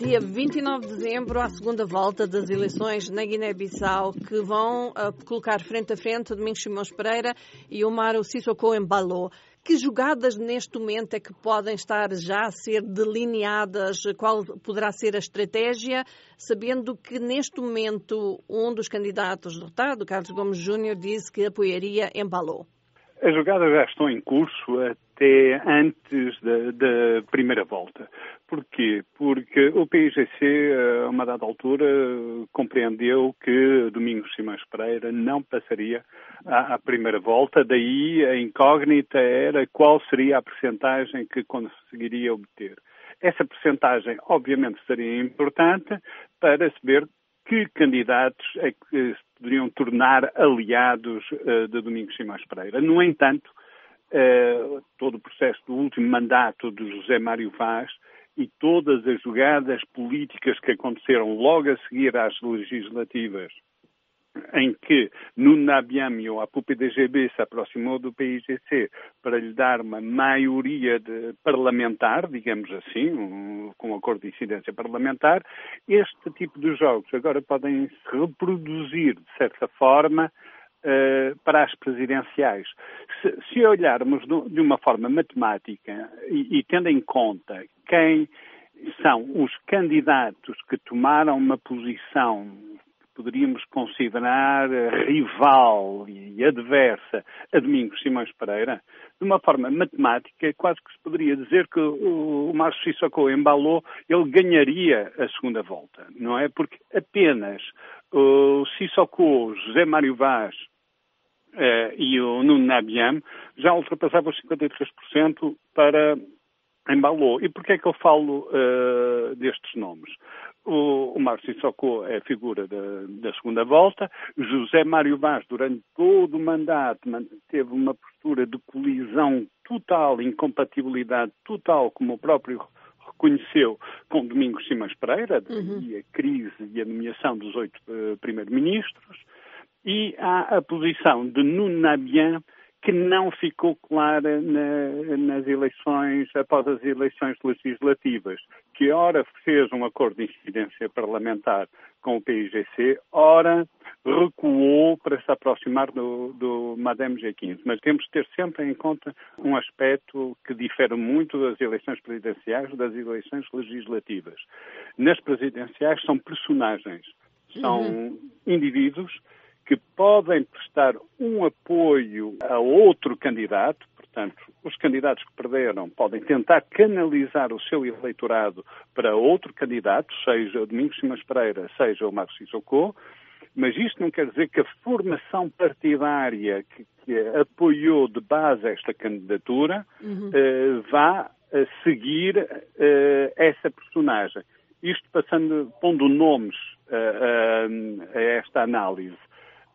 Dia 29 de dezembro, a segunda volta das eleições na Guiné-Bissau, que vão uh, colocar frente a frente Domingos Simões Pereira e Omar Sissoko Embalo. Que jogadas neste momento é que podem estar já a ser delineadas? Qual poderá ser a estratégia, sabendo que neste momento um dos candidatos derrotado, Carlos Gomes Júnior, disse que apoiaria Embalo? As jogadas já estão em curso até antes da, da primeira volta. Porquê? Porque o PIGC, a uma dada altura, compreendeu que Domingos Simões Pereira não passaria à, à primeira volta, daí a incógnita era qual seria a percentagem que conseguiria obter. Essa percentagem, obviamente, seria importante para saber que candidatos é que se poderiam tornar aliados uh, de Domingos Simões Pereira. No entanto, uh, todo o processo do último mandato de José Mário Vaz e todas as jogadas políticas que aconteceram logo a seguir às legislativas em que Nuna Biamio, a PUP-DGB, se aproximou do PIGC para lhe dar uma maioria parlamentar, digamos assim, um, com um acordo de incidência parlamentar, este tipo de jogos agora podem se reproduzir, de certa forma, uh, para as presidenciais. Se, se olharmos de uma forma matemática e, e tendo em conta quem são os candidatos que tomaram uma posição poderíamos considerar rival e adversa a Domingos Simões Pereira, de uma forma matemática, quase que se poderia dizer que o Márcio Sissoko embalou, ele ganharia a segunda volta, não é? Porque apenas o Sissoko, José Mário Vaz eh, e o Nuno Nabiam já ultrapassavam os 53% para embalou. E porquê é que eu falo uh, destes nomes? O, o Márcio Sissoko é a figura da, da, segunda volta. José Mário Vaz, durante todo o mandato, teve uma postura de colisão total, incompatibilidade total, como o próprio reconheceu com Domingos Simões Pereira, uhum. e a crise e a nomeação dos oito uh, primeiros-ministros. E há a posição de Nuno Nabian, que não ficou clara na, nas eleições, após as eleições legislativas, que ora fez um acordo de incidência parlamentar com o PIGC, ora recuou para se aproximar do, do Madame G15. Mas temos de ter sempre em conta um aspecto que difere muito das eleições presidenciais das eleições legislativas. Nas presidenciais são personagens, são uhum. indivíduos que podem prestar um apoio a outro candidato, portanto, os candidatos que perderam podem tentar canalizar o seu eleitorado para outro candidato, seja o Domingos Simas Pereira, seja o Marcos Sissoko, mas isto não quer dizer que a formação partidária que, que apoiou de base esta candidatura uhum. uh, vá uh, seguir uh, essa personagem. Isto passando, pondo nomes a esta análise.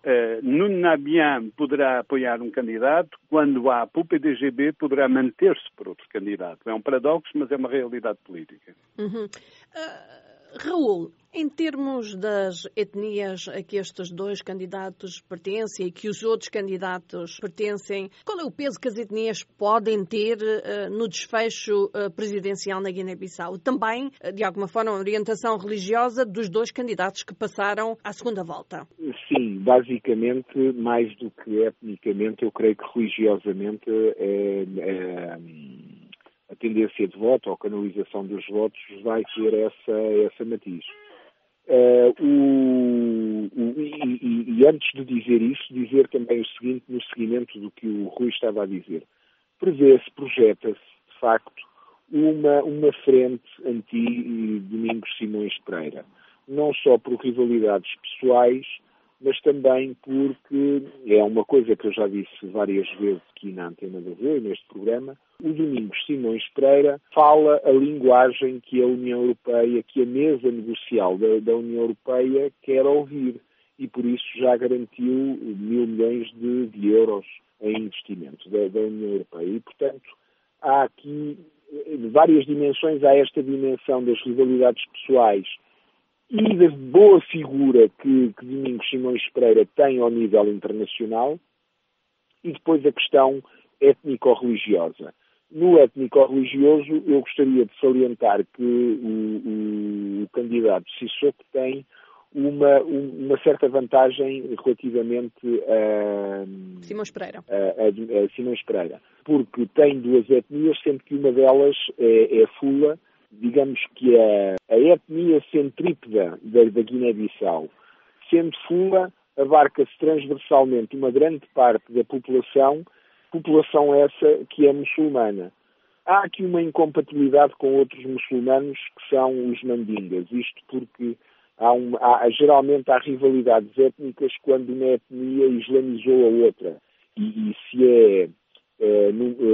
Uh, Nuno Nabian poderá apoiar um candidato, quando a PUP-DGB poderá manter-se por outro candidato. É um paradoxo, mas é uma realidade política. Uhum. Uh... Raul, em termos das etnias a que estes dois candidatos pertencem e que os outros candidatos pertencem, qual é o peso que as etnias podem ter uh, no desfecho uh, presidencial na Guiné-Bissau? Também, uh, de alguma forma, a orientação religiosa dos dois candidatos que passaram à segunda volta? Sim, basicamente, mais do que etnicamente, eu creio que religiosamente é, é a tendência de voto ou canalização dos votos vai ter essa, essa matiz. Uh, o, o, e, e, antes de dizer isso, dizer também o seguinte, no seguimento do que o Rui estava a dizer. Prevê-se, projeta-se, de facto, uma, uma frente anti-Domingos Simões Pereira. Não só por rivalidades pessoais, mas também porque é uma coisa que eu já disse várias vezes aqui na Antena da Voe, neste programa, o Domingos Simões Pereira fala a linguagem que a União Europeia, que a mesa negocial da, da União Europeia quer ouvir e por isso já garantiu mil milhões de, de euros em investimentos da, da, União Europeia. E, portanto, há aqui várias dimensões. Há esta dimensão das rivalidades pessoais e da boa figura que, que Domingos Simões Pereira tem ao nível internacional e depois a questão étnico-religiosa. No étnico-religioso, eu gostaria de salientar que o, o, o candidato Sissoko tem uma, uma, certa vantagem relativamente a Simões Pereira. A, a, a Simões Pereira, porque tem duas etnias, sendo que uma delas é, é Fula, digamos que a, a etnia centrípeda da, da Guiné-Bissau, sendo Fula, abarca-se transversalmente uma grande parte da população, população essa que é muçulmana. Há aqui uma incompatibilidade com outros muçulmanos que são os mandingas, isto porque há, há geralmente há rivalidades étnicas quando uma etnia islamizou a outra. E, e se é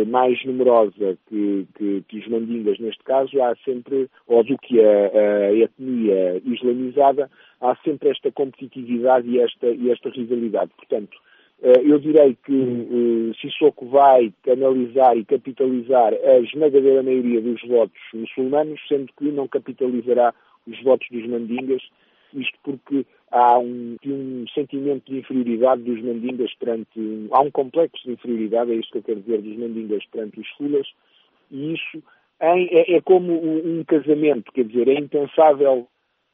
mais numerosa que, que, que, os mandingas neste caso, há sempre, ou do que a, a, etnia islamizada, há sempre esta competitividade e esta, e esta rivalidade. Portanto, eh, eu direi que Sissoko vai canalizar e capitalizar a esmagadora maioria dos votos muçulmanos, sendo que não capitalizará os votos dos mandingas, isto porque há um, um sentimento de inferioridade dos mandingas perante. Há um complexo de inferioridade, é isto que eu quero dizer, dos mandingas perante os fulas, e isso é, é como um, casamento, quer dizer, é impensável,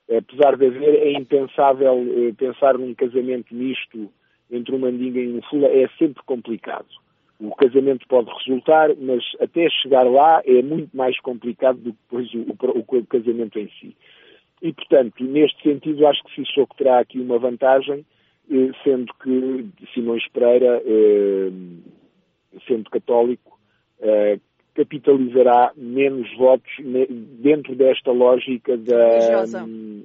apesar de haver, é impensável eh, pensar num casamento misto entre um mandinga e um fula, é sempre complicado. O casamento pode resultar, mas até chegar lá é muito mais complicado do que depois o, o, o casamento em si. E, portanto, neste sentido, acho que Sissoko terá aqui uma vantagem, eh, sendo que Simões Pereira, eh, sendo católico, eh, capitalizará menos votos dentro desta lógica da,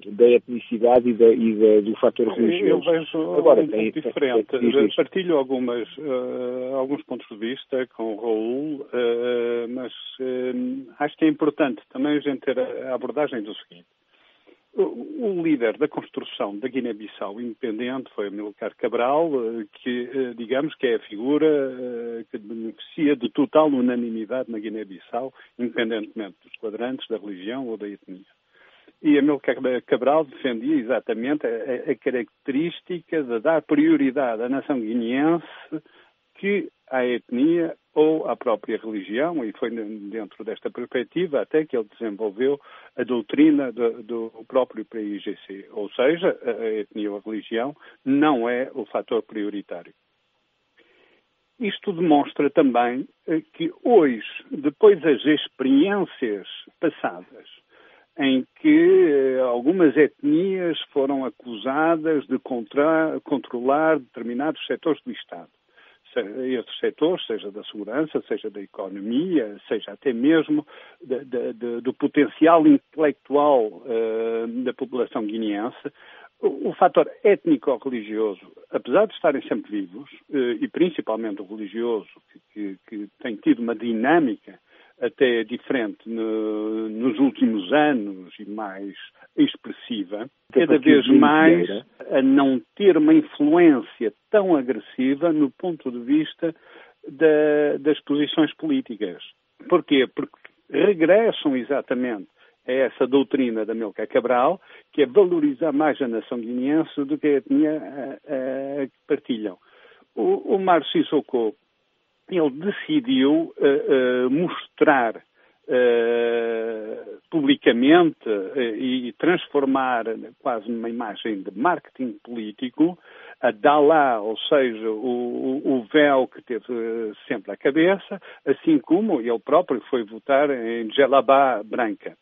da etnicidade e, da, e da, do fator religioso. Eu vejo Agora, um tem, diferente. Tem, Partilho algumas, uh, alguns pontos de vista com o Raul, uh, mas uh, acho que é importante também a gente ter a abordagem do seguinte. O líder da construção da Guiné-Bissau independente foi Amilcar Cabral, eh, que, eh, digamos, que é a figura eh, que beneficia de total unanimidade na Guiné-Bissau, independentemente dos quadrantes, da religião ou da etnia. E Amilcar Cabral defendia exatamente a, a característica de dar prioridade à nação guineense que à etnia ou à própria religião, e foi dentro desta perspectiva até que ele desenvolveu a doutrina do, do próprio PIGC, ou seja, a etnia ou a religião não é o fator prioritário. Isto demonstra também eh, que hoje, depois das experiências passadas, em que eh, algumas etnias foram acusadas de controlar determinados setores do Estado, esses setores, seja da segurança, seja da economia, seja até mesmo de, de, de, do potencial intelectual uh, da população guineense, o, o fator étnico-religioso, apesar de estarem sempre vivos, uh, e principalmente o religioso, que, que, que tem tido uma dinâmica até diferente no, nos últimos anos e mais expressiva, cada vez mais a não ter uma influência tão agressiva no ponto de vista da, das posições políticas. Porquê? Porque regressam exatamente a essa doutrina da Milka Cabral, que é valorizar mais a nação guineense do que a etnia a, a, que partilham. O, o Mar Sissoko ele decidiu uh, uh, mostrar uh, publicamente e transformar quase numa imagem de marketing político a Dalá, ou seja, o, o, véu que teve sempre à cabeça, assim como ele próprio foi votar em Djelabá branca.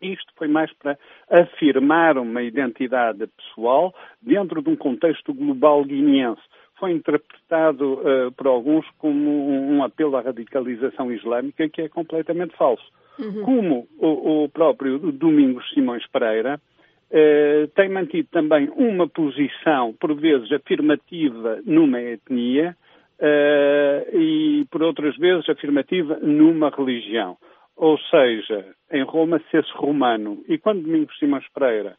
Isto foi mais para afirmar uma identidade pessoal dentro de um contexto global guineense foi interpretado uh, por alguns como um, um, apelo à radicalização islâmica, que é completamente falso. Uhum. Como o, o, próprio Domingos Simões Pereira uh, tem mantido também uma posição, por vezes, afirmativa numa etnia uh, e, por outras vezes, afirmativa numa religião. Ou seja, em Roma, ser-se romano. E quando Domingos Simões Pereira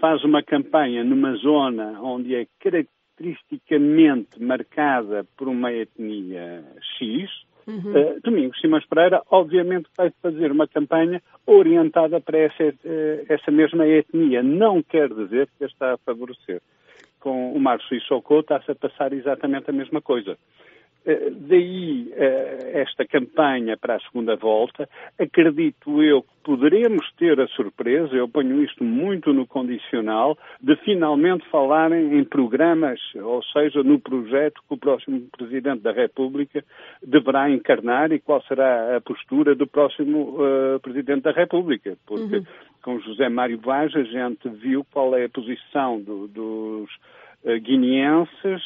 faz uma campanha numa zona onde é característica caracteristicamente marcada por uma etnia X, uhum. uh, Domingos Simões Pereira, obviamente, vai fazer uma campanha orientada para essa, uh, essa mesma etnia. Não quer dizer que a está a favorecer. Com o Márcio Sissoko está-se a passar exatamente a mesma coisa. Eh, daí eh, esta campanha para a segunda volta. Acredito eu que poderemos ter a surpresa, eu ponho isto muito no condicional, de finalmente falarem em programas, ou seja, no projeto que o próximo Presidente da República deverá encarnar e qual será a postura do próximo uh, Presidente da República. Porque uhum. com José Mário Vaz a gente viu qual é a posição do, dos guineenses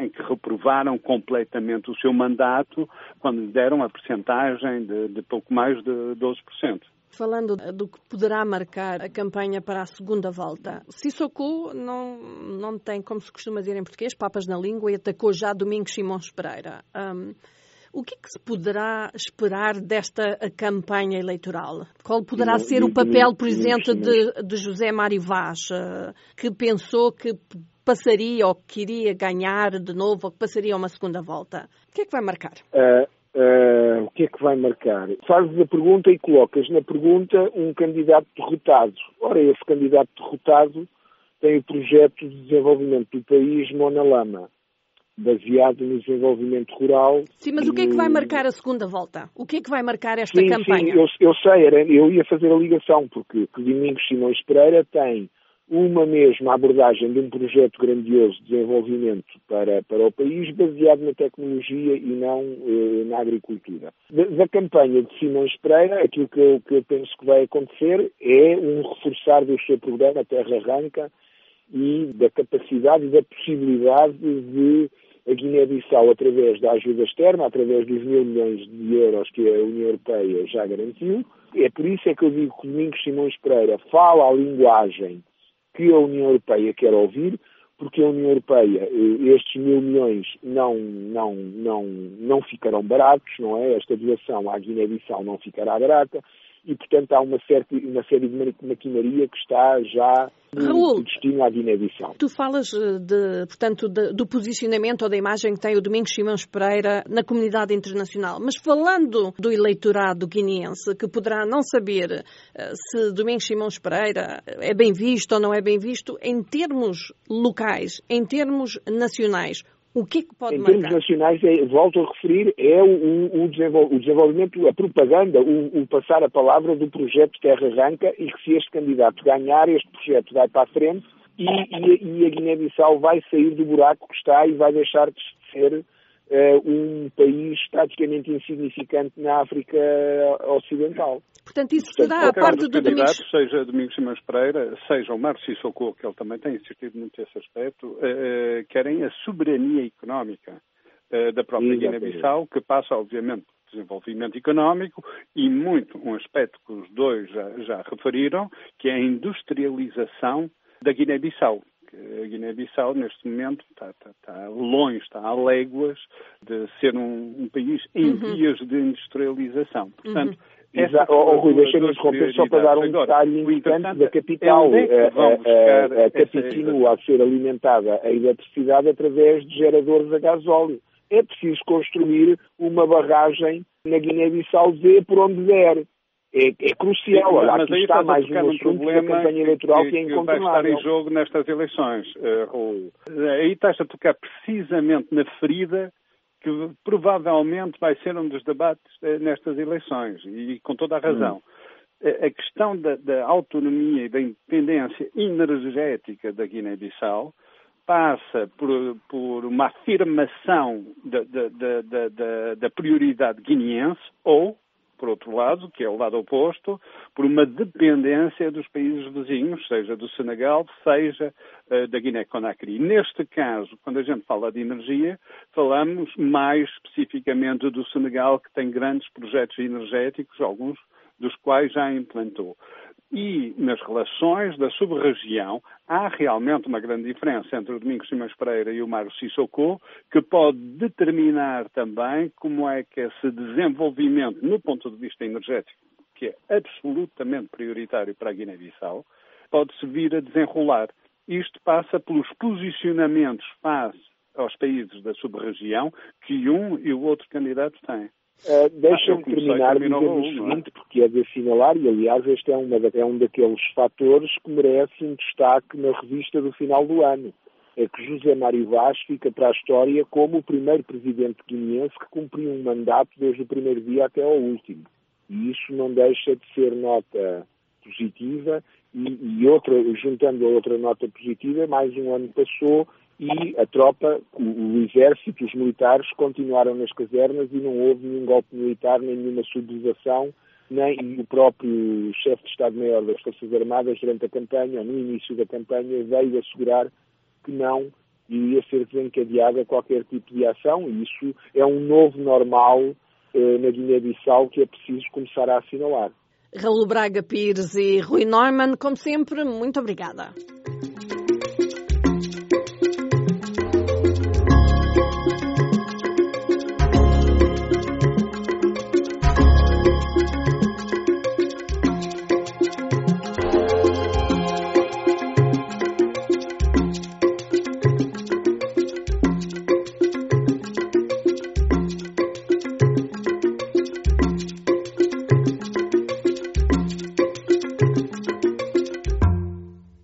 em que reprovaram completamente o seu mandato quando lhe deram a percentagem de, de pouco mais de 12%. Falando do que poderá marcar a campanha para a segunda volta, Sissoko não, não tem, como se costuma dizer em português, papas na língua e atacou já Domingos Simões Pereira. Um, o que, é que, se poderá esperar desta campanha eleitoral? Qual poderá ser o papel, por exemplo, de, de José Mário Vaz, eh, que pensou que passaria ou que iria ganhar de novo ou que passaria uma segunda volta? O que é que vai marcar? Uh, uh, o que é que vai marcar? Fazes a pergunta e colocas na pergunta um candidato derrotado. Ora, esse candidato derrotado tem o projeto de desenvolvimento do país Mona Lama baseado no desenvolvimento rural. Sim, mas o que é que vai marcar a segunda volta? O que é que vai marcar esta sim, campanha? Sim, eu, eu sei, era, eu ia fazer a ligação, porque Domingos Simões Pereira tem uma mesma abordagem de um projeto grandioso de desenvolvimento para, para o país, baseado na tecnologia e não eh, na agricultura. Da, da, campanha de Simões Pereira, aquilo que eu, que eu penso que vai acontecer é um reforçar do seu programa Terra Arranca e da capacidade e da possibilidade de a Guiné-Bissau, através da ajuda externa, através dos mil milhões de euros que a União Europeia já garantiu, é por isso é que eu digo que Domingos Simões Pereira fala a linguagem que a União Europeia quer ouvir, porque a União Europeia, eh, estes mil milhões não, não, não, não ficarão baratos, não é? Esta doação à Guiné-Bissau não ficará barata e, portanto, há uma, certa, uma série de maquinaria que está já Raul, destino à Guiné-Bissau. Tu falas, eh, de, portanto, de, do posicionamento ou da imagem que tem o Domingos Simões Pereira na comunidade internacional, mas falando do eleitorado guineense, que poderá não saber uh, se Domingos Simões Pereira é bem visto ou não é bem visto, em termos locais, em termos nacionais, o que é que pode em marcar? Em termos nacionais, é, volto a referir, é o, o, desenvolvimento, a propaganda, o, o, passar a palavra do projeto Terra Arranca e que se este candidato ganhar, este projeto vai para a frente e, e, e a Guiné-Bissau vai sair do buraco que está e vai deixar de ser um país praticamente insignificante na África Ocidental. Portanto, isso Portanto, será a parte do Domingos... seja Domingos Simões Pereira, seja o Márcio Sissoko, que ele também tem insistido muito nesse aspecto, uh, uh, querem a soberania económica da própria Guiné-Bissau, que passa, obviamente, desenvolvimento económico e muito um aspecto que os dois já, já referiram, que é a industrialização da Guiné-Bissau a Guiné-Bissau, neste momento, está, está, está, longe, está a léguas de ser um, um país em uhum. vias de industrialização. Portanto, uhum. Essa, oh, Rui, deixa-me interromper só para dar um detalhe importante da capital. É a, a, a, a continua a ser alimentada a eletricidade através de geradores a gasóleo. É preciso construir uma barragem na Guiné-Bissau Z por onde der é, é crucial. Olha, aqui está mais um assunto problema da campanha eleitoral que, que, é incontornável. vai estar em jogo nestas eleições, uh, Aí estás a tocar precisamente na ferida que provavelmente vai ser um dos debates uh, nestas eleições, e com toda a razão. Hum. A questão da, da, autonomia e da independência energética da Guiné-Bissau passa por, por, uma afirmação da, da, da prioridade guineense ou por outro lado, que é o lado oposto, por uma dependência dos países vizinhos, seja do Senegal, seja uh, da Guiné-Conakry. Neste caso, quando a gente fala de energia, falamos mais especificamente do Senegal, que tem grandes projetos energéticos, alguns dos quais já implantou. E nas relações da sub-região há realmente uma grande diferença entre o Domingos Simões Pereira e o Mário Sissoko, que pode determinar também como é que esse desenvolvimento, no ponto de vista energético, que é absolutamente prioritário para a Guiné-Bissau, pode-se vir a desenrolar. Isto passa pelos posicionamentos face aos países da sub-região que um e o outro candidato têm. Uh, Deixa-me terminar dizendo o seguinte, porque é de assinalar, e aliás este é, uma, é um daqueles fatores que merece um destaque na revista do final do ano. é que José Mário Vaz fica para a história como o primeiro presidente guineense que cumpriu um mandato desde o primeiro dia até ao último. E isso não deixa de ser nota positiva e, e outra, juntando a outra nota positiva, mais um ano passou e a tropa, o, o, exército, os militares continuaram nas casernas e não houve nenhum golpe militar, nem nenhuma sublevação, nem o próprio chefe de Estado-Maior das Forças Armadas, durante a campanha, ou no início da campanha, veio assegurar que não iria ser desencadeada qualquer tipo de ação e isso é um novo normal eh, na Guiné-Bissau que é preciso começar a assinalar. Raul Braga Pires e Rui Neumann, como sempre, muito obrigada.